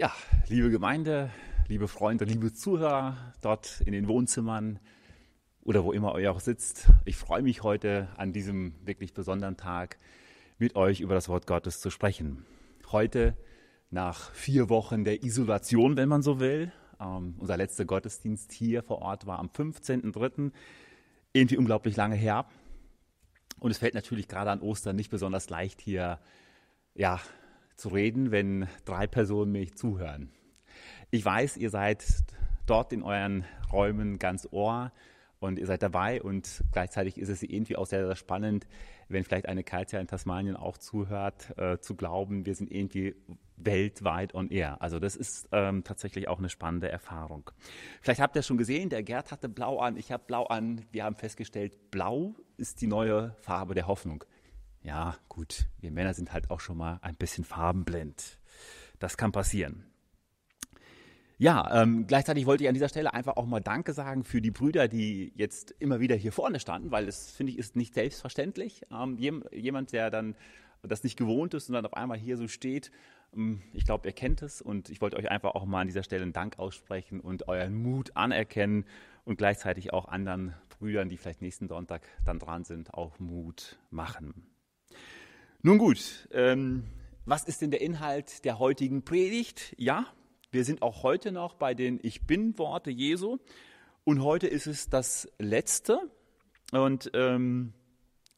Ja, liebe Gemeinde, liebe Freunde, liebe Zuhörer dort in den Wohnzimmern oder wo immer ihr auch sitzt, ich freue mich heute an diesem wirklich besonderen Tag mit euch über das Wort Gottes zu sprechen. Heute nach vier Wochen der Isolation, wenn man so will. Ähm, unser letzter Gottesdienst hier vor Ort war am 15.03. Irgendwie unglaublich lange her. Und es fällt natürlich gerade an Ostern nicht besonders leicht hier ja, zu reden, wenn drei Personen mich zuhören. Ich weiß, ihr seid dort in euren Räumen ganz Ohr und ihr seid dabei und gleichzeitig ist es irgendwie auch sehr, sehr spannend, wenn vielleicht eine Katja in Tasmanien auch zuhört, äh, zu glauben, wir sind irgendwie weltweit on air. Also das ist ähm, tatsächlich auch eine spannende Erfahrung. Vielleicht habt ihr schon gesehen, der Gerd hatte blau an, ich habe blau an. Wir haben festgestellt, blau ist die neue Farbe der Hoffnung. Ja, gut, wir Männer sind halt auch schon mal ein bisschen farbenblind. Das kann passieren. Ja, ähm, gleichzeitig wollte ich an dieser Stelle einfach auch mal Danke sagen für die Brüder, die jetzt immer wieder hier vorne standen, weil das finde ich ist nicht selbstverständlich. Ähm, jemand, der dann das nicht gewohnt ist und dann auf einmal hier so steht. Ähm, ich glaube, ihr kennt es und ich wollte euch einfach auch mal an dieser Stelle einen Dank aussprechen und euren Mut anerkennen und gleichzeitig auch anderen Brüdern, die vielleicht nächsten Sonntag dann dran sind, auch Mut machen. Nun gut, ähm, was ist denn der Inhalt der heutigen Predigt? Ja, wir sind auch heute noch bei den Ich bin-Worte Jesu und heute ist es das letzte. Und ähm,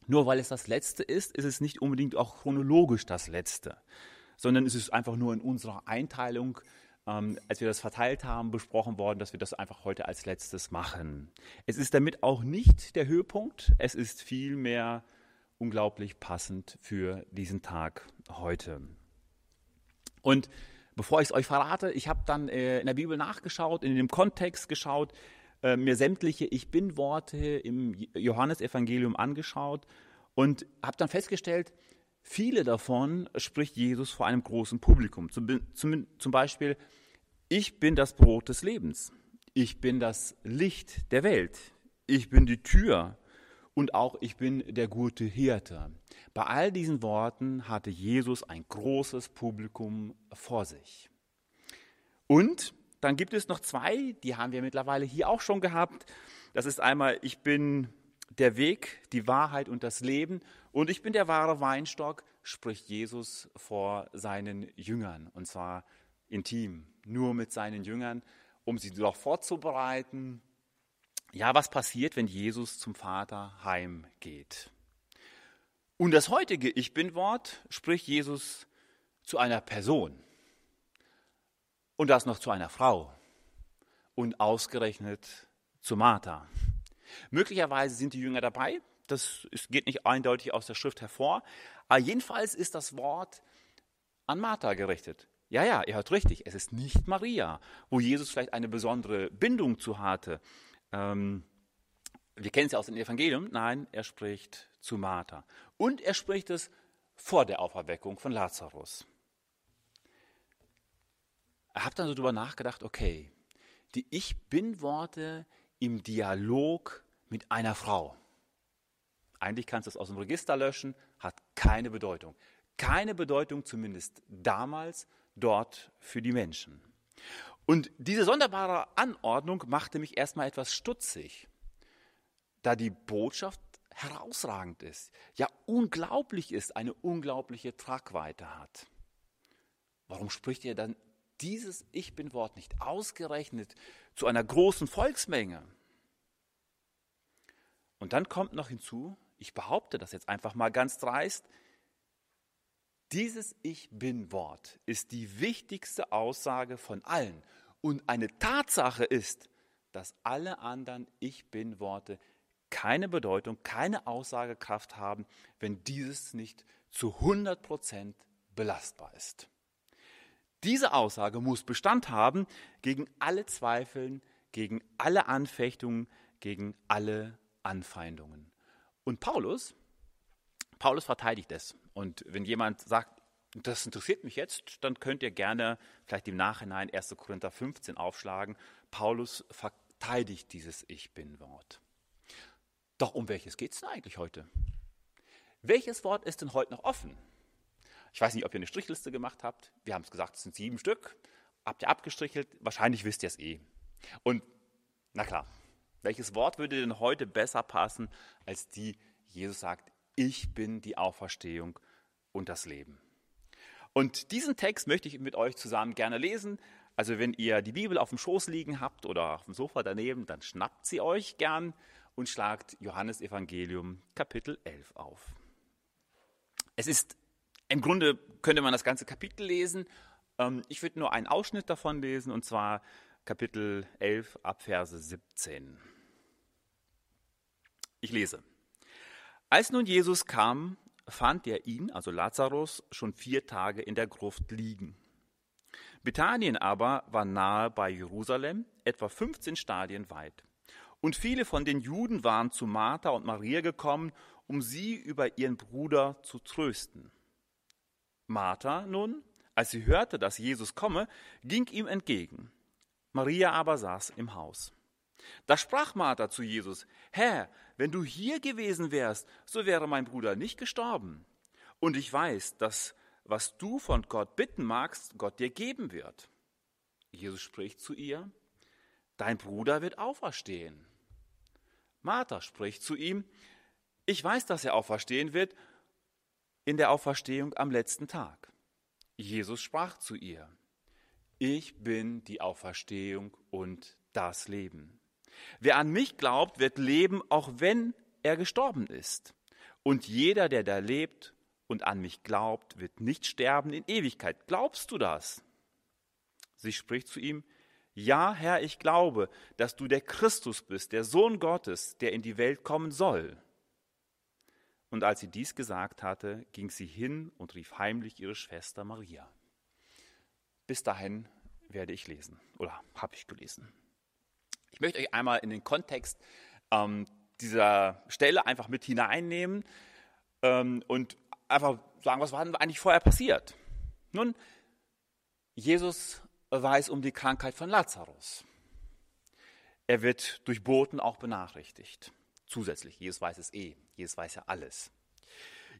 nur weil es das letzte ist, ist es nicht unbedingt auch chronologisch das letzte, sondern es ist einfach nur in unserer Einteilung, ähm, als wir das verteilt haben, besprochen worden, dass wir das einfach heute als letztes machen. Es ist damit auch nicht der Höhepunkt, es ist vielmehr unglaublich passend für diesen Tag heute. Und bevor ich es euch verrate, ich habe dann äh, in der Bibel nachgeschaut, in dem Kontext geschaut, äh, mir sämtliche Ich bin-Worte im Johannesevangelium angeschaut und habe dann festgestellt, viele davon spricht Jesus vor einem großen Publikum. Zum, zum, zum Beispiel, ich bin das Brot des Lebens, ich bin das Licht der Welt, ich bin die Tür, und auch ich bin der gute Hirte. Bei all diesen Worten hatte Jesus ein großes Publikum vor sich. Und dann gibt es noch zwei, die haben wir mittlerweile hier auch schon gehabt. Das ist einmal, ich bin der Weg, die Wahrheit und das Leben und ich bin der wahre Weinstock, spricht Jesus vor seinen Jüngern und zwar intim, nur mit seinen Jüngern, um sie darauf vorzubereiten, ja, was passiert, wenn Jesus zum Vater heimgeht? Und das heutige Ich bin-Wort spricht Jesus zu einer Person und das noch zu einer Frau und ausgerechnet zu Martha. Möglicherweise sind die Jünger dabei, das geht nicht eindeutig aus der Schrift hervor, aber jedenfalls ist das Wort an Martha gerichtet. Ja, ja, ihr hört richtig, es ist nicht Maria, wo Jesus vielleicht eine besondere Bindung zu hatte, ähm, wir kennen es ja aus dem Evangelium. Nein, er spricht zu Martha. Und er spricht es vor der Auferweckung von Lazarus. Er hat dann so darüber nachgedacht, okay, die Ich Bin-Worte im Dialog mit einer Frau. Eigentlich kannst du es aus dem Register löschen, hat keine Bedeutung. Keine Bedeutung zumindest damals dort für die Menschen. Und diese sonderbare Anordnung machte mich erstmal etwas stutzig, da die Botschaft herausragend ist, ja unglaublich ist, eine unglaubliche Tragweite hat. Warum spricht ihr dann dieses Ich bin Wort nicht ausgerechnet zu einer großen Volksmenge? Und dann kommt noch hinzu, ich behaupte das jetzt einfach mal ganz dreist, dieses Ich bin Wort ist die wichtigste Aussage von allen. Und eine Tatsache ist, dass alle anderen Ich bin Worte keine Bedeutung, keine Aussagekraft haben, wenn dieses nicht zu 100 Prozent belastbar ist. Diese Aussage muss Bestand haben gegen alle Zweifeln, gegen alle Anfechtungen, gegen alle Anfeindungen. Und Paulus, Paulus verteidigt es. Und wenn jemand sagt, das interessiert mich jetzt, dann könnt ihr gerne vielleicht im Nachhinein 1. Korinther 15 aufschlagen. Paulus verteidigt dieses Ich bin-Wort. Doch um welches geht es denn eigentlich heute? Welches Wort ist denn heute noch offen? Ich weiß nicht, ob ihr eine Strichliste gemacht habt. Wir haben es gesagt, es sind sieben Stück. habt ihr abgestrichelt, wahrscheinlich wisst ihr es eh. Und na klar, welches Wort würde denn heute besser passen, als die Jesus sagt, ich bin die Auferstehung und das Leben. Und diesen Text möchte ich mit euch zusammen gerne lesen. Also wenn ihr die Bibel auf dem Schoß liegen habt oder auf dem Sofa daneben, dann schnappt sie euch gern und schlagt Johannes Evangelium Kapitel 11 auf. Es ist im Grunde könnte man das ganze Kapitel lesen. Ähm, ich würde nur einen Ausschnitt davon lesen und zwar Kapitel 11 ab Verse 17. Ich lese. Als nun Jesus kam, fand er ihn, also Lazarus, schon vier Tage in der Gruft liegen. Bethanien aber war nahe bei Jerusalem, etwa 15 Stadien weit. Und viele von den Juden waren zu Martha und Maria gekommen, um sie über ihren Bruder zu trösten. Martha nun, als sie hörte, dass Jesus komme, ging ihm entgegen. Maria aber saß im Haus. Da sprach Martha zu Jesus, Herr, wenn du hier gewesen wärst, so wäre mein Bruder nicht gestorben. Und ich weiß, dass was du von Gott bitten magst, Gott dir geben wird. Jesus spricht zu ihr, dein Bruder wird auferstehen. Martha spricht zu ihm, ich weiß, dass er auferstehen wird in der Auferstehung am letzten Tag. Jesus sprach zu ihr, ich bin die Auferstehung und das Leben. Wer an mich glaubt, wird leben, auch wenn er gestorben ist. Und jeder, der da lebt und an mich glaubt, wird nicht sterben in Ewigkeit. Glaubst du das? Sie spricht zu ihm, ja, Herr, ich glaube, dass du der Christus bist, der Sohn Gottes, der in die Welt kommen soll. Und als sie dies gesagt hatte, ging sie hin und rief heimlich ihre Schwester Maria. Bis dahin werde ich lesen oder habe ich gelesen. Ich möchte euch einmal in den Kontext ähm, dieser Stelle einfach mit hineinnehmen ähm, und einfach sagen, was war denn eigentlich vorher passiert? Nun, Jesus weiß um die Krankheit von Lazarus. Er wird durch Boten auch benachrichtigt. Zusätzlich, Jesus weiß es eh. Jesus weiß ja alles.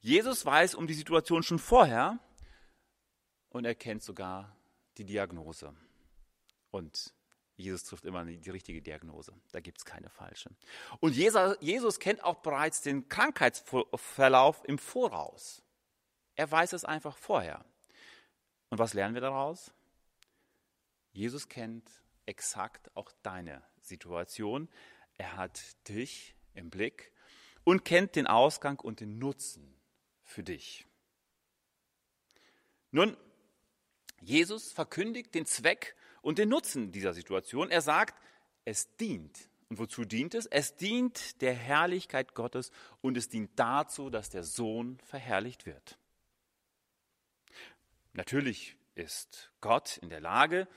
Jesus weiß um die Situation schon vorher und er kennt sogar die Diagnose. Und Jesus trifft immer die richtige Diagnose. Da gibt es keine falsche. Und Jesus kennt auch bereits den Krankheitsverlauf im Voraus. Er weiß es einfach vorher. Und was lernen wir daraus? Jesus kennt exakt auch deine Situation. Er hat dich im Blick und kennt den Ausgang und den Nutzen für dich. Nun, Jesus verkündigt den Zweck und den Nutzen dieser Situation. Er sagt, es dient. Und wozu dient es? Es dient der Herrlichkeit Gottes und es dient dazu, dass der Sohn verherrlicht wird. Natürlich ist Gott in der Lage,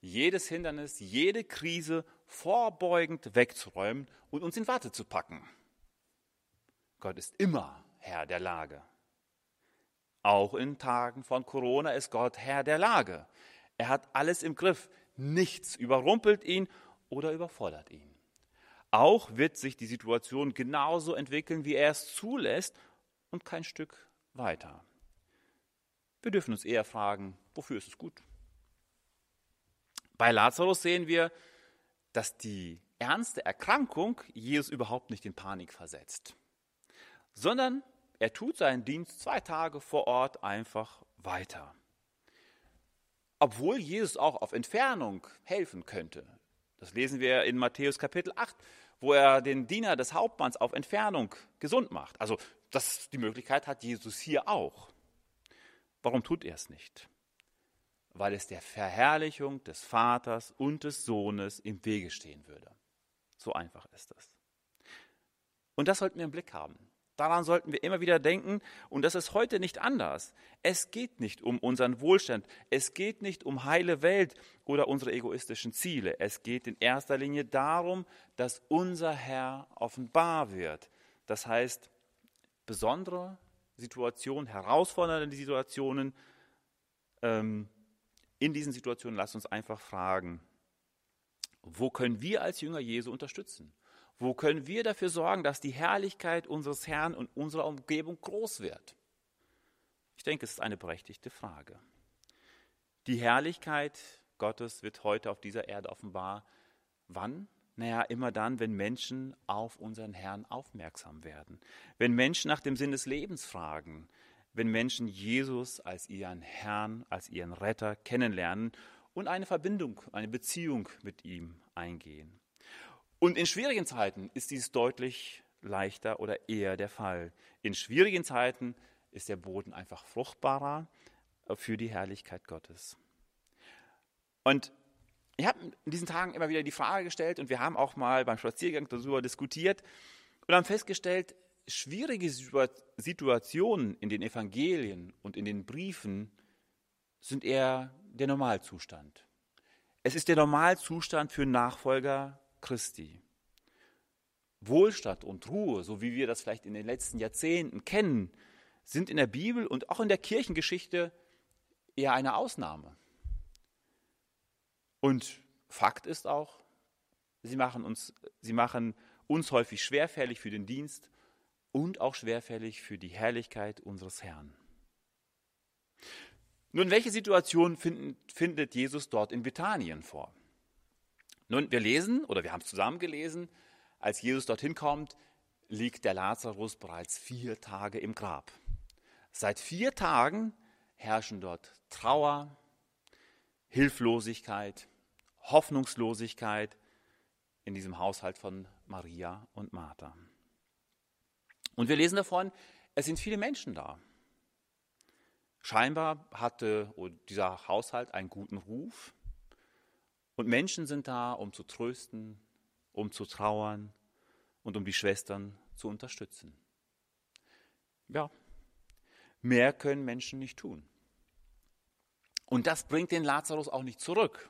jedes Hindernis, jede Krise vorbeugend wegzuräumen und uns in Warte zu packen. Gott ist immer Herr der Lage. Auch in Tagen von Corona ist Gott Herr der Lage. Er hat alles im Griff. Nichts überrumpelt ihn oder überfordert ihn. Auch wird sich die Situation genauso entwickeln, wie er es zulässt und kein Stück weiter. Wir dürfen uns eher fragen, wofür ist es gut? Bei Lazarus sehen wir, dass die ernste Erkrankung Jesus überhaupt nicht in Panik versetzt, sondern er tut seinen Dienst zwei Tage vor Ort einfach weiter obwohl Jesus auch auf Entfernung helfen könnte. Das lesen wir in Matthäus Kapitel 8, wo er den Diener des Hauptmanns auf Entfernung gesund macht. Also das, die Möglichkeit hat Jesus hier auch. Warum tut er es nicht? Weil es der Verherrlichung des Vaters und des Sohnes im Wege stehen würde. So einfach ist das. Und das sollten wir im Blick haben. Daran sollten wir immer wieder denken und das ist heute nicht anders. Es geht nicht um unseren Wohlstand, es geht nicht um heile Welt oder unsere egoistischen Ziele. Es geht in erster Linie darum, dass unser Herr offenbar wird. Das heißt, besondere Situationen, herausfordernde Situationen, ähm, in diesen Situationen lasst uns einfach fragen, wo können wir als Jünger Jesu unterstützen? Wo können wir dafür sorgen, dass die Herrlichkeit unseres Herrn und unserer Umgebung groß wird? Ich denke, es ist eine berechtigte Frage. Die Herrlichkeit Gottes wird heute auf dieser Erde offenbar. Wann? Naja, immer dann, wenn Menschen auf unseren Herrn aufmerksam werden. Wenn Menschen nach dem Sinn des Lebens fragen. Wenn Menschen Jesus als ihren Herrn, als ihren Retter kennenlernen und eine Verbindung, eine Beziehung mit ihm eingehen. Und in schwierigen Zeiten ist dies deutlich leichter oder eher der Fall. In schwierigen Zeiten ist der Boden einfach fruchtbarer für die Herrlichkeit Gottes. Und ich habe in diesen Tagen immer wieder die Frage gestellt und wir haben auch mal beim Spaziergang darüber diskutiert und haben festgestellt, schwierige Situationen in den Evangelien und in den Briefen sind eher der Normalzustand. Es ist der Normalzustand für Nachfolger Christi. Wohlstand und Ruhe, so wie wir das vielleicht in den letzten Jahrzehnten kennen, sind in der Bibel und auch in der Kirchengeschichte eher eine Ausnahme. Und Fakt ist auch, sie machen uns, sie machen uns häufig schwerfällig für den Dienst und auch schwerfällig für die Herrlichkeit unseres Herrn. Nun, welche Situation finden, findet Jesus dort in Bethanien vor? Nun, wir lesen, oder wir haben es zusammen gelesen, als Jesus dorthin kommt, liegt der Lazarus bereits vier Tage im Grab. Seit vier Tagen herrschen dort Trauer, Hilflosigkeit, Hoffnungslosigkeit in diesem Haushalt von Maria und Martha. Und wir lesen davon, es sind viele Menschen da. Scheinbar hatte dieser Haushalt einen guten Ruf. Und Menschen sind da, um zu trösten, um zu trauern und um die Schwestern zu unterstützen. Ja, mehr können Menschen nicht tun. Und das bringt den Lazarus auch nicht zurück.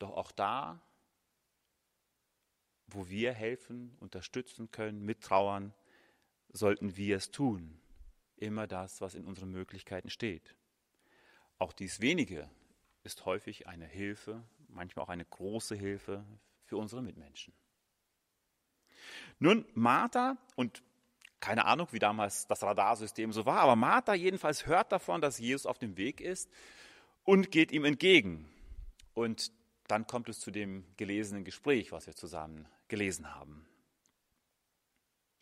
Doch auch da, wo wir helfen, unterstützen können, mittrauern, sollten wir es tun. Immer das, was in unseren Möglichkeiten steht. Auch dies wenige ist häufig eine Hilfe, manchmal auch eine große Hilfe für unsere Mitmenschen. Nun, Martha und keine Ahnung, wie damals das Radarsystem so war, aber Martha jedenfalls hört davon, dass Jesus auf dem Weg ist und geht ihm entgegen. Und dann kommt es zu dem gelesenen Gespräch, was wir zusammen gelesen haben.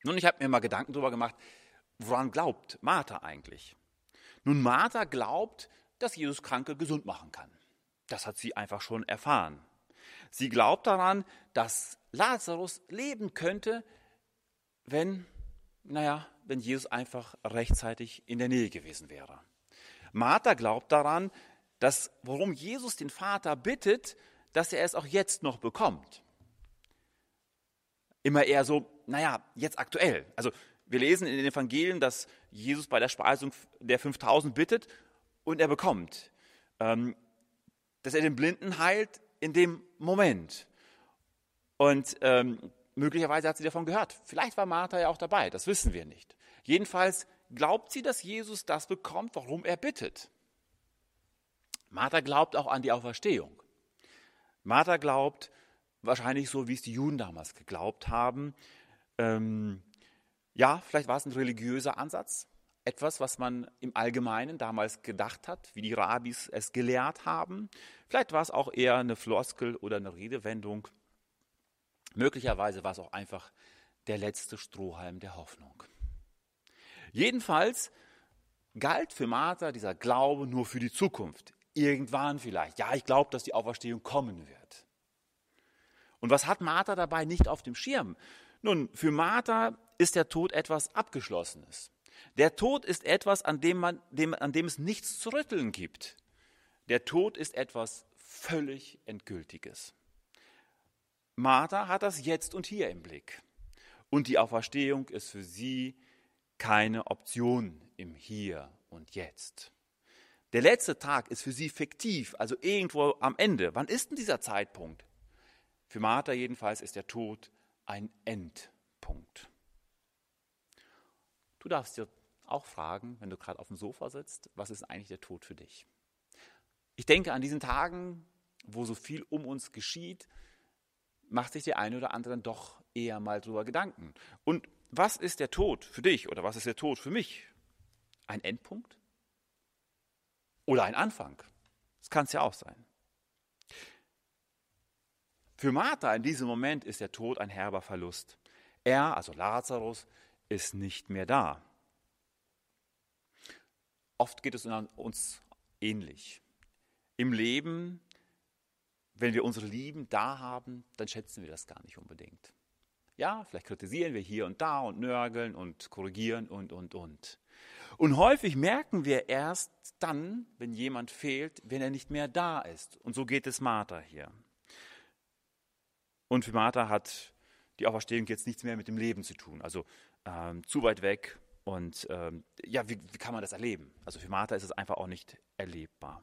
Nun, ich habe mir mal Gedanken darüber gemacht, woran glaubt Martha eigentlich? Nun, Martha glaubt, dass Jesus Kranke gesund machen kann. Das hat sie einfach schon erfahren. Sie glaubt daran, dass Lazarus leben könnte, wenn naja, wenn Jesus einfach rechtzeitig in der Nähe gewesen wäre. Martha glaubt daran, dass worum Jesus den Vater bittet, dass er es auch jetzt noch bekommt. Immer eher so, naja, jetzt aktuell. Also wir lesen in den Evangelien, dass Jesus bei der Speisung der 5000 bittet und er bekommt. Ähm, dass er den Blinden heilt in dem Moment. Und ähm, Möglicherweise hat sie davon gehört. Vielleicht war Martha ja auch dabei, das wissen wir nicht. Jedenfalls glaubt sie, dass Jesus das bekommt, warum er bittet. Martha glaubt auch an die Auferstehung. Martha glaubt, wahrscheinlich so, wie es die Juden damals geglaubt haben, ähm, ja, vielleicht war es ein religiöser Ansatz, etwas, was man im Allgemeinen damals gedacht hat, wie die Rabbis es gelehrt haben. Vielleicht war es auch eher eine Floskel oder eine Redewendung. Möglicherweise war es auch einfach der letzte Strohhalm der Hoffnung. Jedenfalls galt für Martha dieser Glaube nur für die Zukunft. Irgendwann vielleicht. Ja, ich glaube, dass die Auferstehung kommen wird. Und was hat Martha dabei nicht auf dem Schirm? Nun, für Martha ist der Tod etwas Abgeschlossenes. Der Tod ist etwas, an dem, man, dem, an dem es nichts zu rütteln gibt. Der Tod ist etwas völlig Endgültiges. Martha hat das Jetzt und Hier im Blick. Und die Auferstehung ist für sie keine Option im Hier und Jetzt. Der letzte Tag ist für sie fiktiv, also irgendwo am Ende. Wann ist denn dieser Zeitpunkt? Für Martha jedenfalls ist der Tod ein Endpunkt. Du darfst dir auch fragen, wenn du gerade auf dem Sofa sitzt, was ist eigentlich der Tod für dich? Ich denke an diesen Tagen, wo so viel um uns geschieht, macht sich der eine oder andere dann doch eher mal drüber Gedanken. Und was ist der Tod für dich oder was ist der Tod für mich? Ein Endpunkt? Oder ein Anfang? Das kann es ja auch sein. Für Martha in diesem Moment ist der Tod ein herber Verlust. Er, also Lazarus, ist nicht mehr da. Oft geht es uns ähnlich. Im Leben, wenn wir unsere Lieben da haben, dann schätzen wir das gar nicht unbedingt. Ja, vielleicht kritisieren wir hier und da und nörgeln und korrigieren und, und, und. Und häufig merken wir erst dann, wenn jemand fehlt, wenn er nicht mehr da ist. Und so geht es Martha hier. Und für Martha hat die Auferstehung jetzt nichts mehr mit dem Leben zu tun. Also ähm, zu weit weg. Und ähm, ja, wie, wie kann man das erleben? Also für Martha ist es einfach auch nicht erlebbar.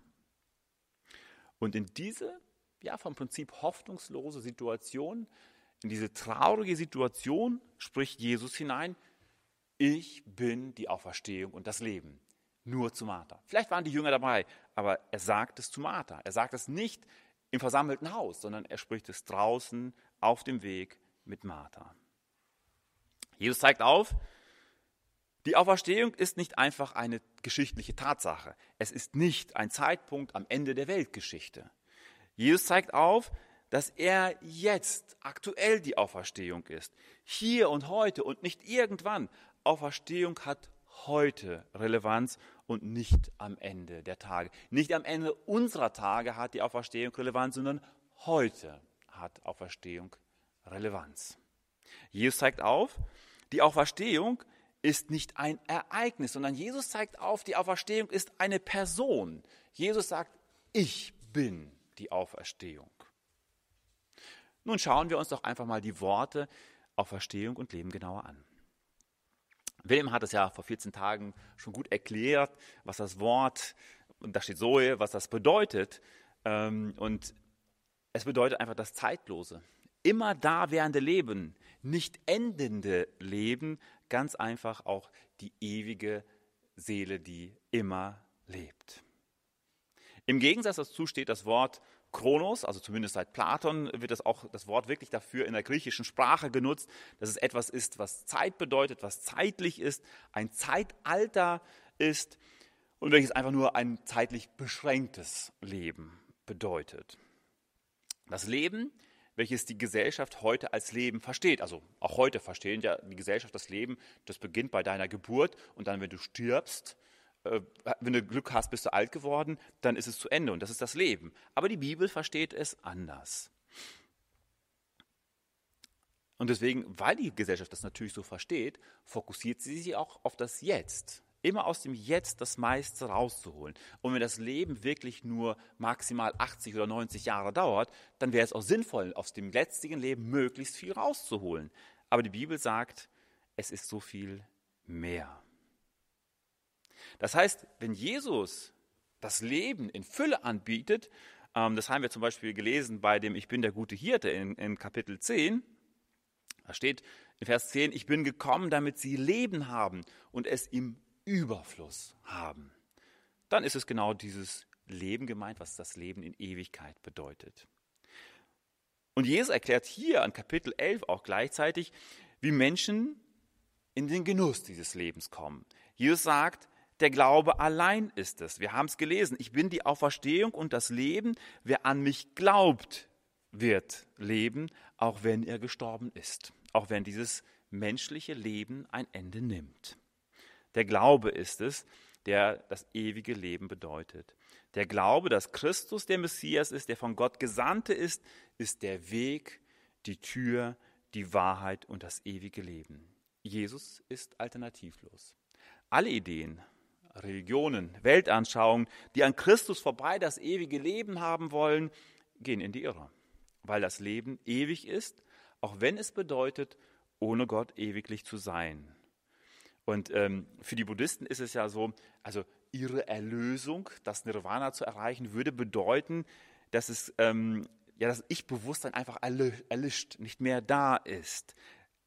Und in diese, ja, vom Prinzip hoffnungslose Situation, in diese traurige Situation spricht Jesus hinein, ich bin die Auferstehung und das Leben. Nur zu Martha. Vielleicht waren die Jünger dabei, aber er sagt es zu Martha. Er sagt es nicht im versammelten Haus, sondern er spricht es draußen auf dem Weg mit Martha. Jesus zeigt auf, die Auferstehung ist nicht einfach eine geschichtliche Tatsache. Es ist nicht ein Zeitpunkt am Ende der Weltgeschichte. Jesus zeigt auf, dass er jetzt aktuell die Auferstehung ist. Hier und heute und nicht irgendwann. Auferstehung hat heute Relevanz und nicht am Ende der Tage. Nicht am Ende unserer Tage hat die Auferstehung Relevanz, sondern heute hat Auferstehung Relevanz. Jesus zeigt auf, die Auferstehung ist nicht ein Ereignis, sondern Jesus zeigt auf, die Auferstehung ist eine Person. Jesus sagt, ich bin die Auferstehung. Nun schauen wir uns doch einfach mal die Worte Auferstehung und Leben genauer an. Wilhelm hat es ja vor 14 Tagen schon gut erklärt, was das Wort, und da steht Zoe, was das bedeutet. Ähm, und es bedeutet einfach das Zeitlose, immer da währende Leben, nicht endende Leben, ganz einfach auch die ewige Seele, die immer lebt. Im Gegensatz dazu steht das Wort Kronos, also zumindest seit Platon wird das auch das Wort wirklich dafür in der griechischen Sprache genutzt, dass es etwas ist, was Zeit bedeutet, was zeitlich ist, ein Zeitalter ist und welches einfach nur ein zeitlich beschränktes Leben bedeutet. Das Leben welches die Gesellschaft heute als Leben versteht. Also auch heute verstehen ja die Gesellschaft das Leben, das beginnt bei deiner Geburt und dann, wenn du stirbst, äh, wenn du Glück hast, bist du alt geworden, dann ist es zu Ende und das ist das Leben. Aber die Bibel versteht es anders. Und deswegen, weil die Gesellschaft das natürlich so versteht, fokussiert sie sich auch auf das Jetzt immer aus dem Jetzt das meiste rauszuholen. Und wenn das Leben wirklich nur maximal 80 oder 90 Jahre dauert, dann wäre es auch sinnvoll, aus dem letztigen Leben möglichst viel rauszuholen. Aber die Bibel sagt, es ist so viel mehr. Das heißt, wenn Jesus das Leben in Fülle anbietet, ähm, das haben wir zum Beispiel gelesen bei dem Ich bin der gute Hirte in, in Kapitel 10, da steht in Vers 10, ich bin gekommen, damit sie Leben haben und es im Überfluss haben, dann ist es genau dieses Leben gemeint, was das Leben in Ewigkeit bedeutet. Und Jesus erklärt hier an Kapitel 11 auch gleichzeitig, wie Menschen in den Genuss dieses Lebens kommen. Jesus sagt, der Glaube allein ist es. Wir haben es gelesen. Ich bin die Auferstehung und das Leben. Wer an mich glaubt, wird leben, auch wenn er gestorben ist. Auch wenn dieses menschliche Leben ein Ende nimmt. Der Glaube ist es, der das ewige Leben bedeutet. Der Glaube, dass Christus der Messias ist, der von Gott Gesandte ist, ist der Weg, die Tür, die Wahrheit und das ewige Leben. Jesus ist alternativlos. Alle Ideen, Religionen, Weltanschauungen, die an Christus vorbei das ewige Leben haben wollen, gehen in die Irre, weil das Leben ewig ist, auch wenn es bedeutet, ohne Gott ewiglich zu sein. Und ähm, für die Buddhisten ist es ja so, also ihre Erlösung, das Nirvana zu erreichen, würde bedeuten, dass es ähm, ja das Ich-Bewusstsein einfach erlischt, nicht mehr da ist.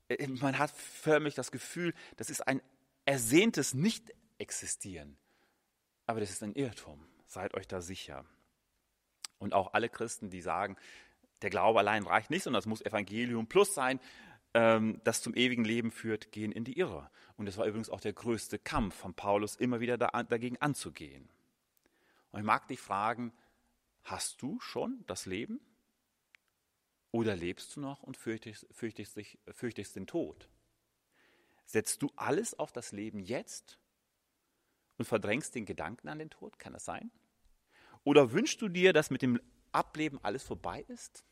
Äh, man hat förmlich das Gefühl, das ist ein ersehntes Nicht-Existieren. Aber das ist ein Irrtum. Seid euch da sicher. Und auch alle Christen, die sagen, der Glaube allein reicht nicht, sondern es muss Evangelium plus sein, ähm, das zum ewigen Leben führt, gehen in die Irre. Und das war übrigens auch der größte Kampf von Paulus, immer wieder da, dagegen anzugehen. Und ich mag dich fragen, Hast du schon das Leben? Oder lebst du noch und fürchtest, fürchtest, dich, fürchtest den Tod? Setzt du alles auf das Leben jetzt und verdrängst den Gedanken an den Tod? Kann das sein? Oder wünschst du dir, dass mit dem Ableben alles vorbei ist?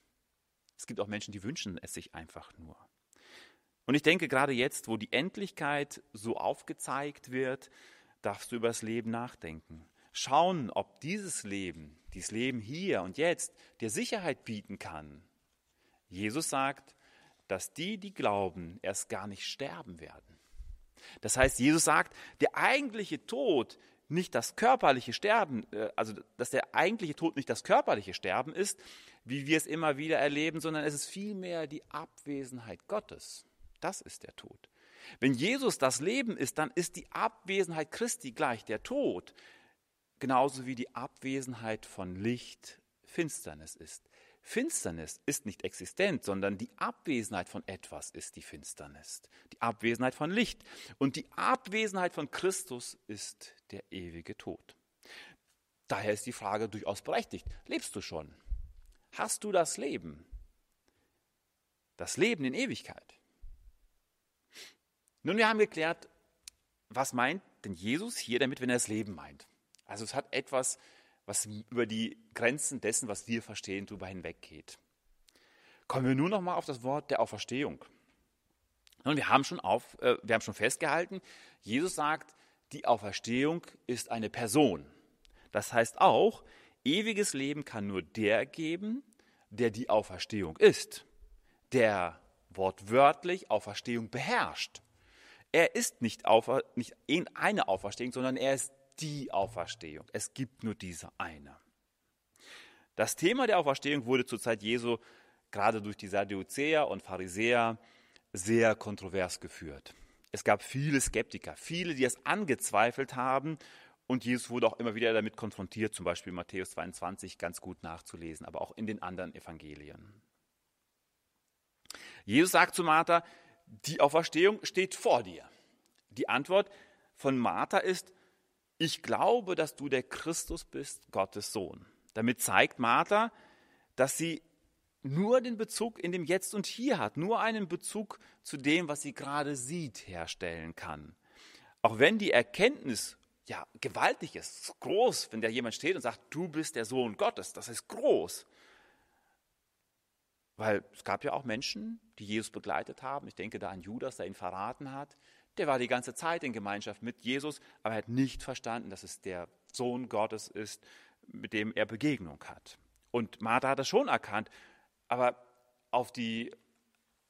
Es gibt auch Menschen, die wünschen es sich einfach nur. Und ich denke, gerade jetzt, wo die Endlichkeit so aufgezeigt wird, darfst du über das Leben nachdenken. Schauen, ob dieses Leben, dieses Leben hier und jetzt, dir Sicherheit bieten kann. Jesus sagt, dass die, die glauben, erst gar nicht sterben werden. Das heißt, Jesus sagt, der eigentliche Tod nicht das körperliche Sterben, äh, also dass der eigentliche Tod nicht das körperliche Sterben ist, wie wir es immer wieder erleben, sondern es ist vielmehr die Abwesenheit Gottes. Das ist der Tod. Wenn Jesus das Leben ist, dann ist die Abwesenheit Christi gleich der Tod, genauso wie die Abwesenheit von Licht Finsternis ist. Finsternis ist nicht existent, sondern die Abwesenheit von etwas ist die Finsternis. Die Abwesenheit von Licht. Und die Abwesenheit von Christus ist der ewige Tod. Daher ist die Frage durchaus berechtigt. Lebst du schon? Hast du das Leben? Das Leben in Ewigkeit? Nun, wir haben geklärt, was meint denn Jesus hier damit, wenn er das Leben meint? Also es hat etwas was über die Grenzen dessen, was wir verstehen, darüber hinweggeht. Kommen wir nun noch mal auf das Wort der Auferstehung. Und wir haben schon auf, äh, wir haben schon festgehalten, Jesus sagt, die Auferstehung ist eine Person. Das heißt auch, ewiges Leben kann nur der geben, der die Auferstehung ist, der wortwörtlich Auferstehung beherrscht. Er ist nicht, aufer, nicht eine Auferstehung, sondern er ist die Auferstehung. Es gibt nur diese eine. Das Thema der Auferstehung wurde zur Zeit Jesu gerade durch die Sadduzäer und Pharisäer sehr kontrovers geführt. Es gab viele Skeptiker, viele, die es angezweifelt haben und Jesus wurde auch immer wieder damit konfrontiert, zum Beispiel Matthäus 22 ganz gut nachzulesen, aber auch in den anderen Evangelien. Jesus sagt zu Martha, die Auferstehung steht vor dir. Die Antwort von Martha ist, ich glaube, dass du der Christus bist, Gottes Sohn. Damit zeigt Martha, dass sie nur den Bezug in dem Jetzt und Hier hat, nur einen Bezug zu dem, was sie gerade sieht, herstellen kann. Auch wenn die Erkenntnis ja gewaltig ist, groß, wenn da jemand steht und sagt, du bist der Sohn Gottes, das ist groß. Weil es gab ja auch Menschen, die Jesus begleitet haben. Ich denke da an Judas, der ihn verraten hat. Der war die ganze Zeit in Gemeinschaft mit Jesus, aber er hat nicht verstanden, dass es der Sohn Gottes ist, mit dem er Begegnung hat. Und Martha hat das schon erkannt, aber auf die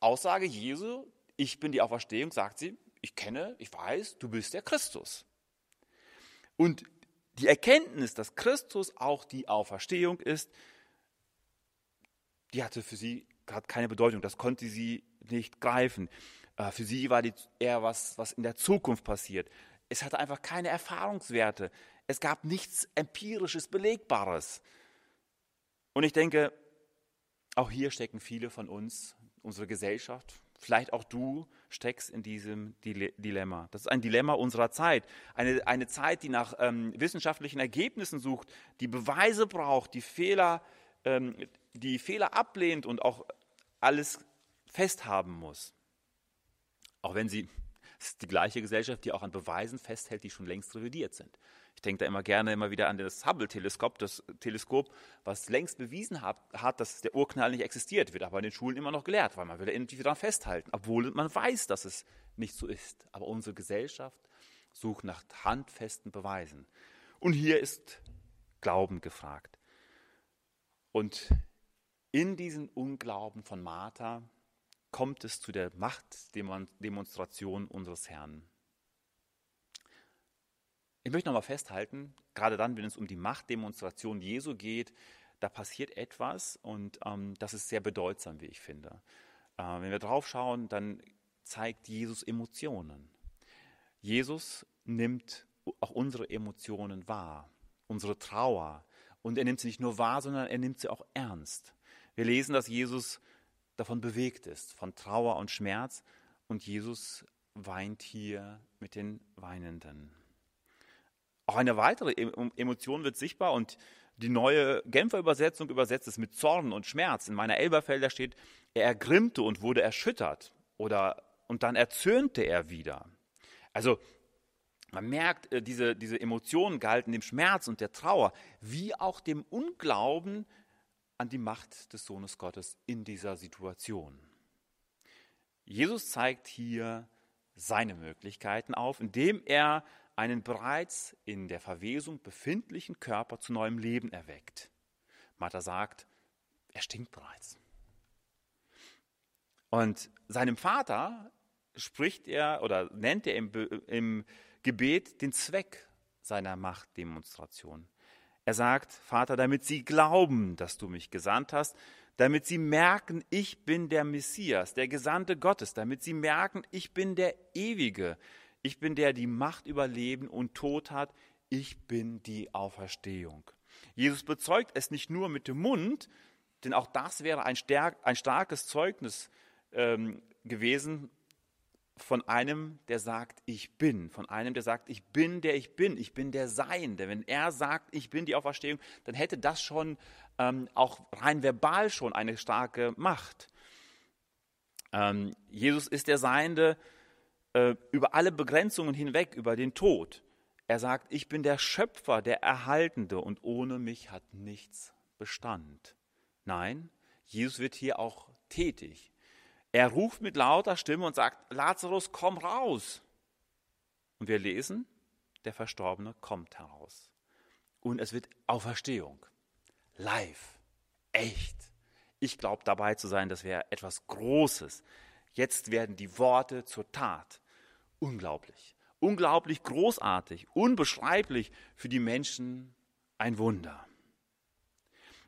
Aussage Jesu, ich bin die Auferstehung, sagt sie, ich kenne, ich weiß, du bist der Christus. Und die Erkenntnis, dass Christus auch die Auferstehung ist, die hatte für sie gerade keine Bedeutung, das konnte sie nicht greifen. Äh, für sie war die eher was, was in der Zukunft passiert. Es hatte einfach keine Erfahrungswerte. Es gab nichts empirisches, belegbares. Und ich denke, auch hier stecken viele von uns, unsere Gesellschaft, vielleicht auch du steckst in diesem Dilemma. Das ist ein Dilemma unserer Zeit. Eine, eine Zeit, die nach ähm, wissenschaftlichen Ergebnissen sucht, die Beweise braucht, die Fehler, ähm, die Fehler ablehnt und auch alles festhaben muss. Auch wenn sie, es ist die gleiche Gesellschaft, die auch an Beweisen festhält, die schon längst revidiert sind. Ich denke da immer gerne immer wieder an das Hubble-Teleskop, das Teleskop, was längst bewiesen hat, hat, dass der Urknall nicht existiert, wird aber in den Schulen immer noch gelehrt, weil man will irgendwie daran festhalten, obwohl man weiß, dass es nicht so ist. Aber unsere Gesellschaft sucht nach handfesten Beweisen. Und hier ist Glauben gefragt. Und in diesen Unglauben von Martha kommt es zu der Machtdemonstration unseres Herrn. Ich möchte nochmal festhalten, gerade dann, wenn es um die Machtdemonstration Jesu geht, da passiert etwas und ähm, das ist sehr bedeutsam, wie ich finde. Äh, wenn wir drauf schauen, dann zeigt Jesus Emotionen. Jesus nimmt auch unsere Emotionen wahr, unsere Trauer. Und er nimmt sie nicht nur wahr, sondern er nimmt sie auch ernst. Wir lesen, dass Jesus davon bewegt ist, von Trauer und Schmerz. Und Jesus weint hier mit den Weinenden. Auch eine weitere Emotion wird sichtbar und Die neue Genfer Übersetzung übersetzt es mit Zorn und Schmerz. In meiner Elberfelder steht, er ergrimmte und wurde erschüttert oder und dann erzürnte er wieder. Also man merkt, äh, diese, diese Emotionen galten dem Schmerz und der Trauer, wie auch dem Unglauben an die Macht des Sohnes Gottes in dieser Situation. Jesus zeigt hier seine Möglichkeiten auf, indem er einen bereits in der Verwesung befindlichen Körper zu neuem Leben erweckt. Martha sagt, er stinkt bereits. Und seinem Vater spricht er oder nennt er im, im Gebet den Zweck seiner Machtdemonstration. Er sagt, Vater, damit sie glauben, dass du mich gesandt hast, damit sie merken, ich bin der Messias, der Gesandte Gottes, damit sie merken, ich bin der Ewige, ich bin der, die Macht über Leben und Tod hat, ich bin die Auferstehung. Jesus bezeugt es nicht nur mit dem Mund, denn auch das wäre ein, starkes Zeugnis ähm, gewesen von einem, der sagt, ich bin, von einem, der sagt, ich bin, der ich bin, ich bin der Seiende. Wenn er sagt, ich bin die Auferstehung, dann hätte das schon ähm, auch rein verbal schon eine starke Macht. Ähm, Jesus ist der Seiende äh, über alle Begrenzungen hinweg, über den Tod. Er sagt, ich bin der Schöpfer, der Erhaltende und ohne mich hat nichts Bestand. Nein, Jesus wird hier auch tätig. Er ruft mit lauter Stimme und sagt, Lazarus, komm raus. Und wir lesen, der Verstorbene kommt heraus. Und es wird Auferstehung. Live. Echt. Ich glaube dabei zu sein, das wäre etwas Großes. Jetzt werden die Worte zur Tat. Unglaublich. Unglaublich großartig. Unbeschreiblich für die Menschen ein Wunder.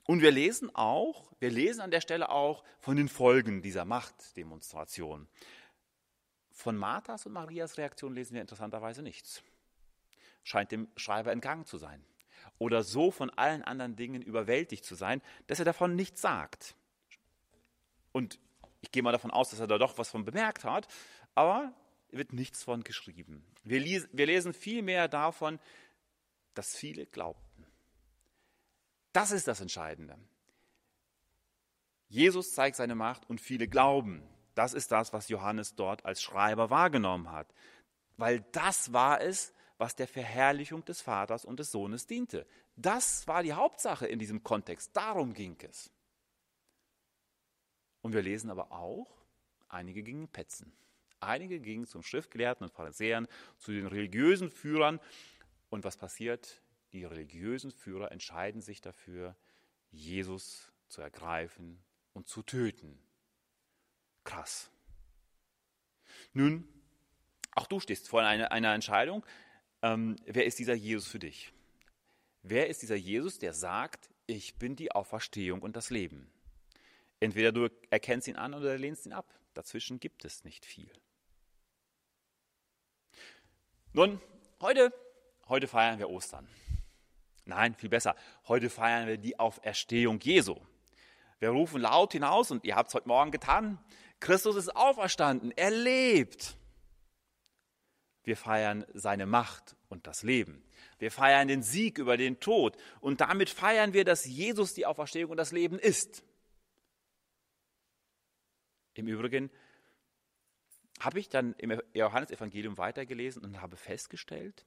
Und wir lesen auch, wir lesen an der Stelle auch von den Folgen dieser Machtdemonstration. Von Marthas und Marias Reaktion lesen wir interessanterweise nichts. Scheint dem Schreiber entgangen zu sein. Oder so von allen anderen Dingen überwältigt zu sein, dass er davon nichts sagt. Und ich gehe mal davon aus, dass er da doch was von bemerkt hat, aber wird nichts von geschrieben. Wir, wir lesen vielmehr davon, dass viele glaubten. Das ist das Entscheidende. Jesus zeigt seine Macht und viele glauben. Das ist das, was Johannes dort als Schreiber wahrgenommen hat. Weil das war es, was der Verherrlichung des Vaters und des Sohnes diente. Das war die Hauptsache in diesem Kontext. Darum ging es. Und wir lesen aber auch, einige gingen petzen. Einige gingen zum Schriftgelehrten und Pharisäern, zu den religiösen Führern. Und was passiert? Die religiösen Führer entscheiden sich dafür, Jesus zu ergreifen und zu töten. Krass. Nun, auch du stehst vor einer, einer Entscheidung. Ähm, wer ist dieser Jesus für dich? Wer ist dieser Jesus, der sagt, ich bin die Auferstehung und das Leben? Entweder du erkennst ihn an oder lehnst ihn ab. Dazwischen gibt es nicht viel. Nun, heute, heute feiern wir Ostern. Nein, viel besser. Heute feiern wir die Auferstehung Jesu. Wir rufen laut hinaus, und ihr habt es heute Morgen getan, Christus ist auferstanden, er lebt. Wir feiern seine Macht und das Leben. Wir feiern den Sieg über den Tod und damit feiern wir, dass Jesus die Auferstehung und das Leben ist. Im Übrigen habe ich dann im Johannesevangelium weitergelesen und habe festgestellt,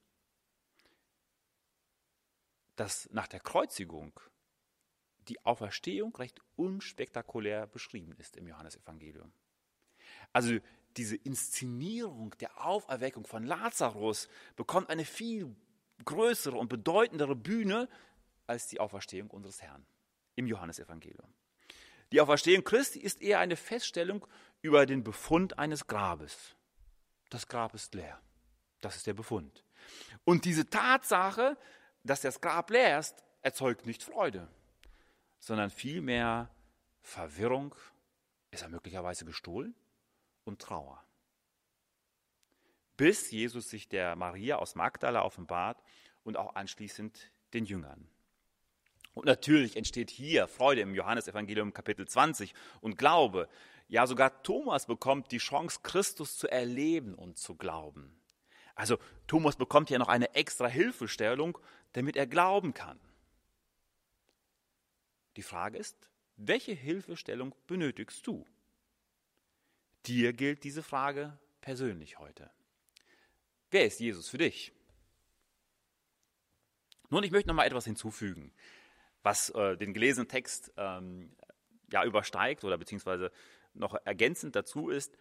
dass nach der Kreuzigung die Auferstehung recht unspektakulär beschrieben ist im Johannesevangelium. Also diese Inszenierung der Auferweckung von Lazarus bekommt eine viel größere und bedeutendere Bühne als die Auferstehung unseres Herrn im Johannesevangelium. Die Auferstehung Christi ist eher eine Feststellung über den Befund eines Grabes. Das Grab ist leer. Das ist der Befund. Und diese Tatsache dass das Grab leer ist, erzeugt nicht Freude, sondern vielmehr Verwirrung. Ist er möglicherweise gestohlen? Und Trauer. Bis Jesus sich der Maria aus Magdala offenbart und auch anschließend den Jüngern. Und natürlich entsteht hier Freude im Johannesevangelium Kapitel 20 und Glaube. Ja, sogar Thomas bekommt die Chance, Christus zu erleben und zu glauben. Also Thomas bekommt ja noch eine extra Hilfestellung, damit er glauben kann. Die Frage ist, welche Hilfestellung benötigst du? Dir gilt diese Frage persönlich heute. Wer ist Jesus für dich? Nun, ich möchte noch mal etwas hinzufügen, was äh, den gelesenen Text ähm, ja übersteigt oder beziehungsweise noch ergänzend dazu ist.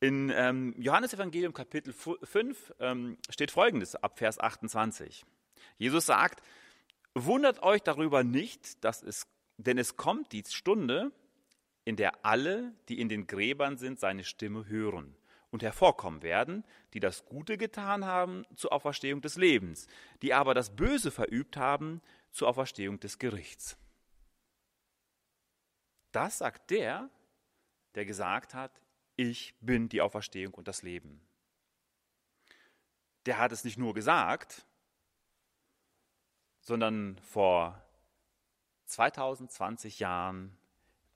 In ähm, Johannes Evangelium Kapitel 5 ähm, steht folgendes ab Vers 28. Jesus sagt, wundert euch darüber nicht, dass es, denn es kommt die Stunde, in der alle, die in den Gräbern sind, seine Stimme hören und hervorkommen werden, die das Gute getan haben zur Auferstehung des Lebens, die aber das Böse verübt haben zur Auferstehung des Gerichts. Das sagt der, der gesagt hat, ich bin die Auferstehung und das Leben. Der hat es nicht nur gesagt, sondern vor 2020 Jahren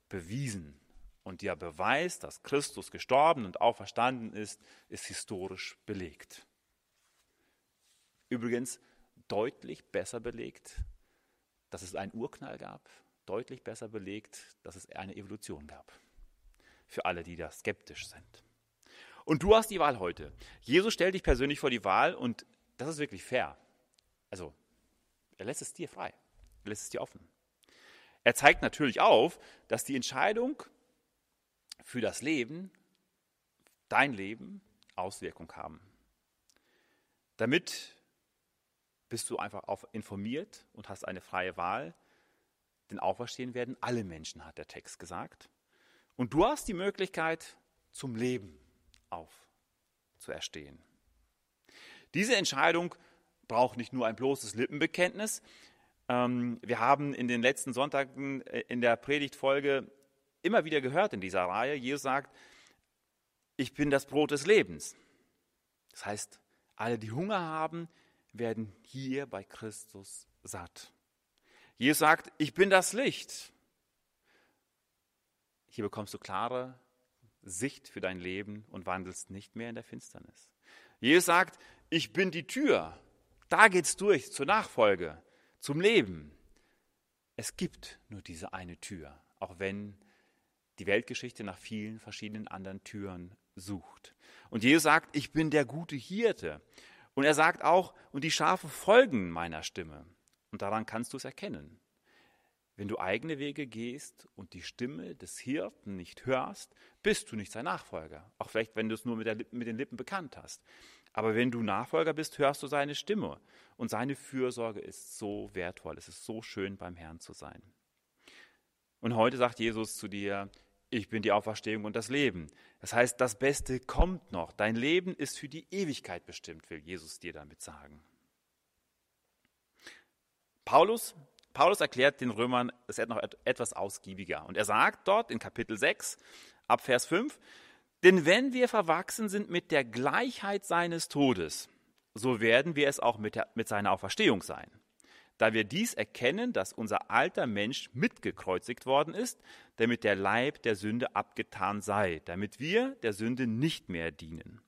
bewiesen. Und der Beweis, dass Christus gestorben und auferstanden ist, ist historisch belegt. Übrigens deutlich besser belegt, dass es einen Urknall gab, deutlich besser belegt, dass es eine Evolution gab. Für alle, die da skeptisch sind. Und du hast die Wahl heute. Jesus stellt dich persönlich vor die Wahl und das ist wirklich fair. Also, er lässt es dir frei. Er lässt es dir offen. Er zeigt natürlich auf, dass die Entscheidung für das Leben, dein Leben, Auswirkung haben. Damit bist du einfach informiert und hast eine freie Wahl, denn auferstehen werden alle Menschen, hat der Text gesagt. Und du hast die Möglichkeit, zum Leben aufzuerstehen. Diese Entscheidung braucht nicht nur ein bloßes Lippenbekenntnis, ähm, wir haben in den letzten Sonntagen äh, in der Predigtfolge immer wieder gehört in dieser Reihe, Jesus sagt, ich bin das Brot des Lebens. Das heißt, alle, die Hunger haben, werden hier bei Christus satt. Jesus sagt, ich bin das Licht. Hier bekommst du klare Sicht für dein Leben und wandelst nicht mehr in der Finsternis. Jesus sagt, ich bin die Tür. Da geht's durch zur Nachfolge zum Leben. Es gibt nur diese eine Tür, auch wenn die Weltgeschichte nach vielen verschiedenen anderen Türen sucht. Und Jesus sagt, ich bin der gute Hirte. Und er sagt auch, und die Schafe folgen meiner Stimme. Und daran kannst du es erkennen. Wenn du eigene Wege gehst und die Stimme des Hirten nicht hörst, bist du nicht sein Nachfolger. Auch vielleicht, wenn du es nur mit, der, mit den Lippen bekannt hast. Aber wenn du Nachfolger bist, hörst du seine Stimme. Und seine Fürsorge ist so wertvoll. Es ist so schön, beim Herrn zu sein. Und heute sagt Jesus zu dir, ich bin die Auferstehung und das Leben. Das heißt, das Beste kommt noch. Dein Leben ist für die Ewigkeit bestimmt, will Jesus dir damit sagen. Paulus, Paulus erklärt den Römern es noch etwas ausgiebiger. Und er sagt dort in Kapitel 6, ab Vers 5, denn wenn wir verwachsen sind mit der Gleichheit seines Todes, so werden wir es auch mit, der, mit seiner Auferstehung sein. Da wir dies erkennen, dass unser alter Mensch mitgekreuzigt worden ist, damit der Leib der Sünde abgetan sei, damit wir der Sünde nicht mehr dienen.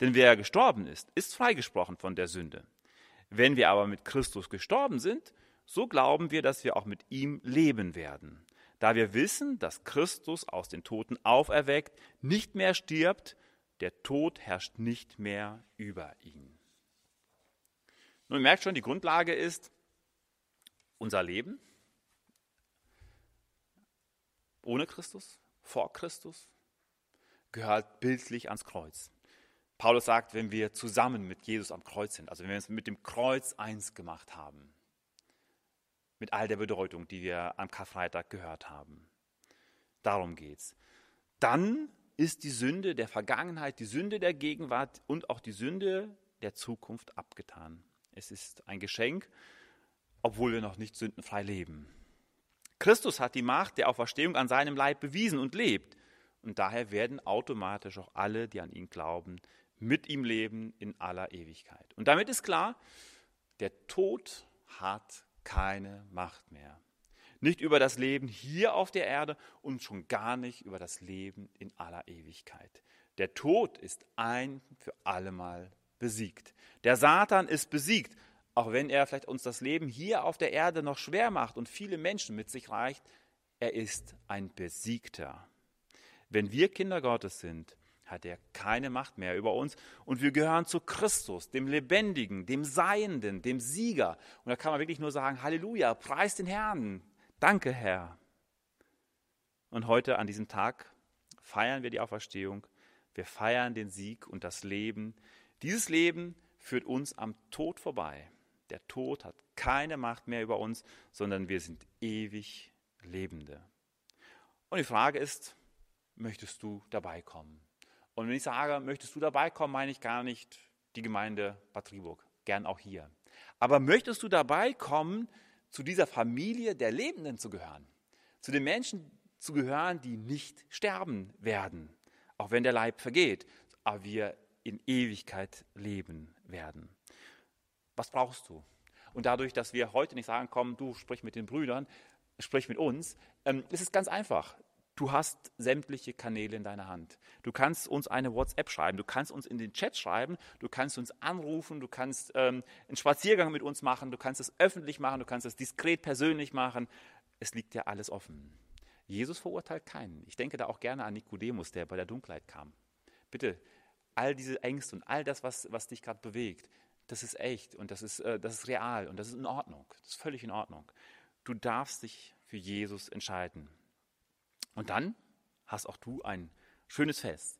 Denn wer gestorben ist, ist freigesprochen von der Sünde. Wenn wir aber mit Christus gestorben sind, so glauben wir, dass wir auch mit ihm leben werden da wir wissen, dass Christus aus den Toten auferweckt, nicht mehr stirbt, der Tod herrscht nicht mehr über ihn. Nun, ihr merkt schon, die Grundlage ist unser Leben ohne Christus, vor Christus, gehört bildlich ans Kreuz. Paulus sagt, wenn wir zusammen mit Jesus am Kreuz sind, also wenn wir es mit dem Kreuz eins gemacht haben, mit all der Bedeutung, die wir am Karfreitag gehört haben. Darum geht's. Dann ist die Sünde der Vergangenheit, die Sünde der Gegenwart und auch die Sünde der Zukunft abgetan. Es ist ein Geschenk, obwohl wir noch nicht sündenfrei leben. Christus hat die Macht der Auferstehung an seinem Leib bewiesen und lebt. Und daher werden automatisch auch alle, die an ihn glauben, mit ihm leben in aller Ewigkeit. Und damit ist klar, der Tod hat keine Macht mehr. Nicht über das Leben hier auf der Erde und schon gar nicht über das Leben in aller Ewigkeit. Der Tod ist ein für allemal besiegt. Der Satan ist besiegt, auch wenn er vielleicht uns das Leben hier auf der Erde noch schwer macht und viele Menschen mit sich reicht, Er ist ein Besiegter. Wenn wir Kinder Gottes sind, hat er keine Macht mehr über uns und wir gehören zu Christus, dem Lebendigen, dem Seienden, dem Sieger. Und da kann man wirklich nur sagen, Halleluja, preis den Herrn, danke Herr. Und heute an diesem Tag feiern wir die Auferstehung, wir feiern den Sieg und das Leben. Dieses Leben führt uns am Tod vorbei. Der Tod hat keine Macht mehr über uns, sondern wir sind ewig Lebende. Und die Frage ist, möchtest du dabei kommen? Und wenn ich sage, möchtest du dabei kommen, meine ich gar nicht die Gemeinde Bad Triburg, gern auch hier. Aber möchtest du dabei kommen, zu dieser Familie der Lebenden zu gehören? Zu den Menschen zu gehören, die nicht sterben werden, auch wenn der Leib vergeht, aber wir in Ewigkeit leben werden. Was brauchst du? Und dadurch, dass wir heute nicht sagen, komm, du sprich mit den Brüdern, sprich mit uns, ähm, ist es ganz einfach. Du hast sämtliche Kanäle in deiner Hand. Du kannst uns eine WhatsApp schreiben, du kannst uns in den Chat schreiben, du kannst uns anrufen, du kannst ähm, einen Spaziergang mit uns machen, du kannst es öffentlich machen, du kannst es diskret persönlich machen. Es liegt ja alles offen. Jesus verurteilt keinen. Ich denke da auch gerne an Nikodemus, der bei der Dunkelheit kam. Bitte, all diese Ängste und all das, was, was dich gerade bewegt, das ist echt und das ist, äh, das ist real und das ist in Ordnung. Das ist völlig in Ordnung. Du darfst dich für Jesus entscheiden. Und dann hast auch du ein schönes Fest.